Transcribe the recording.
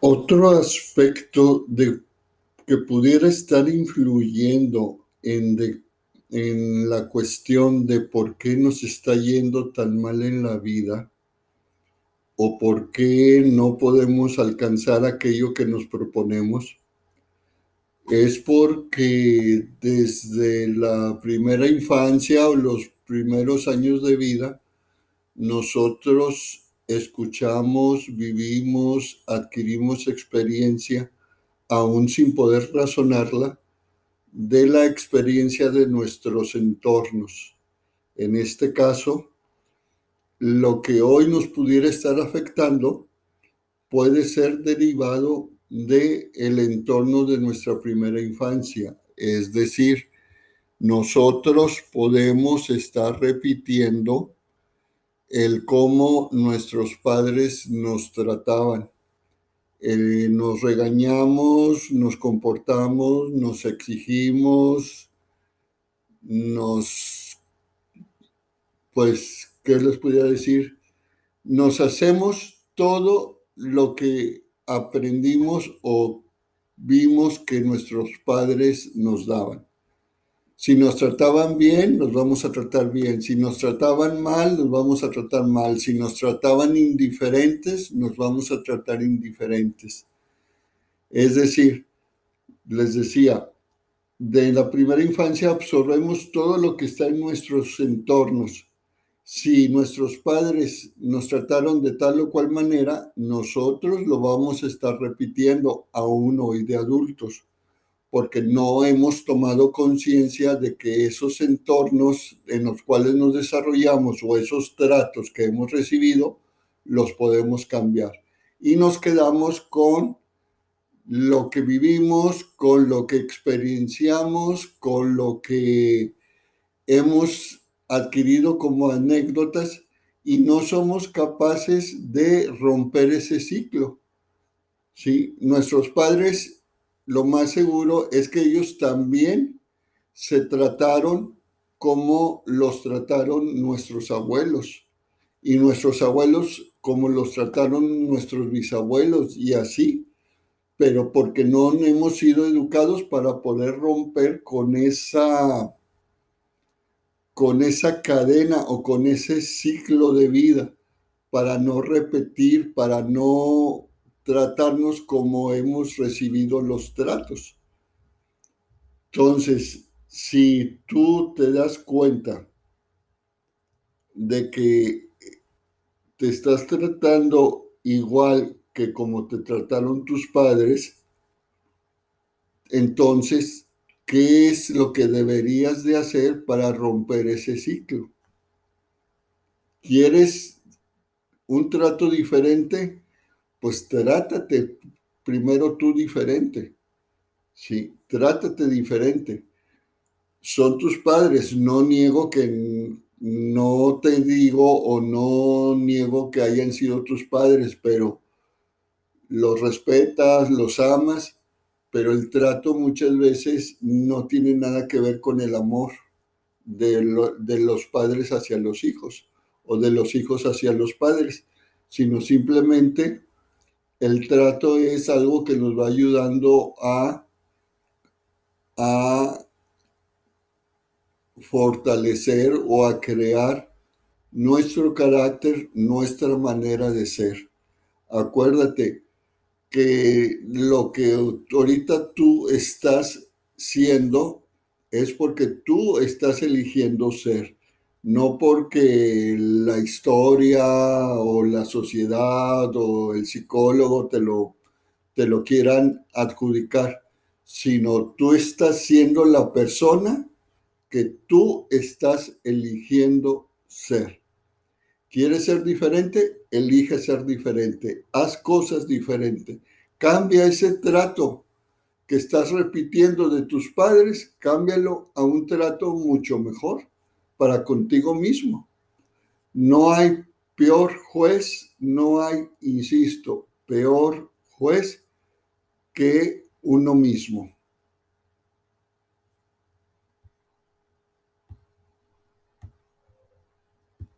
Otro aspecto de, que pudiera estar influyendo en, en la cuestión de por qué nos está yendo tan mal en la vida o por qué no podemos alcanzar aquello que nos proponemos es porque desde la primera infancia o los primeros años de vida, nosotros escuchamos, vivimos, adquirimos experiencia, aún sin poder razonarla, de la experiencia de nuestros entornos. En este caso, lo que hoy nos pudiera estar afectando puede ser derivado de el entorno de nuestra primera infancia. Es decir, nosotros podemos estar repitiendo el cómo nuestros padres nos trataban. Eh, nos regañamos, nos comportamos, nos exigimos, nos, pues, ¿qué les podría decir? Nos hacemos todo lo que aprendimos o vimos que nuestros padres nos daban. Si nos trataban bien, nos vamos a tratar bien. Si nos trataban mal, nos vamos a tratar mal. Si nos trataban indiferentes, nos vamos a tratar indiferentes. Es decir, les decía, de la primera infancia absorbemos todo lo que está en nuestros entornos si nuestros padres nos trataron de tal o cual manera, nosotros lo vamos a estar repitiendo aún hoy de adultos, porque no hemos tomado conciencia de que esos entornos en los cuales nos desarrollamos o esos tratos que hemos recibido, los podemos cambiar. Y nos quedamos con lo que vivimos, con lo que experienciamos, con lo que hemos adquirido como anécdotas y no somos capaces de romper ese ciclo. ¿sí? Nuestros padres, lo más seguro es que ellos también se trataron como los trataron nuestros abuelos. Y nuestros abuelos como los trataron nuestros bisabuelos y así, pero porque no hemos sido educados para poder romper con esa con esa cadena o con ese ciclo de vida para no repetir, para no tratarnos como hemos recibido los tratos. Entonces, si tú te das cuenta de que te estás tratando igual que como te trataron tus padres, entonces ¿Qué es lo que deberías de hacer para romper ese ciclo? ¿Quieres un trato diferente? Pues trátate primero tú diferente. Sí, trátate diferente. Son tus padres. No niego que no te digo o no niego que hayan sido tus padres, pero los respetas, los amas pero el trato muchas veces no tiene nada que ver con el amor de, los padres hacia los hijos o de los hijos hacia los padres, sino simplemente el trato es algo que nos va ayudando a, a fortalecer o a crear nuestro carácter, nuestra manera de ser. Acuérdate, que lo que ahorita tú estás siendo es porque tú estás eligiendo ser, no porque la historia o la sociedad o el psicólogo te lo, te lo quieran adjudicar, sino tú estás siendo la persona que tú estás eligiendo ser. ¿Quieres ser diferente? Elige ser diferente. Haz cosas diferentes. Cambia ese trato que estás repitiendo de tus padres, cámbialo a un trato mucho mejor para contigo mismo. No hay peor juez, no hay, insisto, peor juez que uno mismo.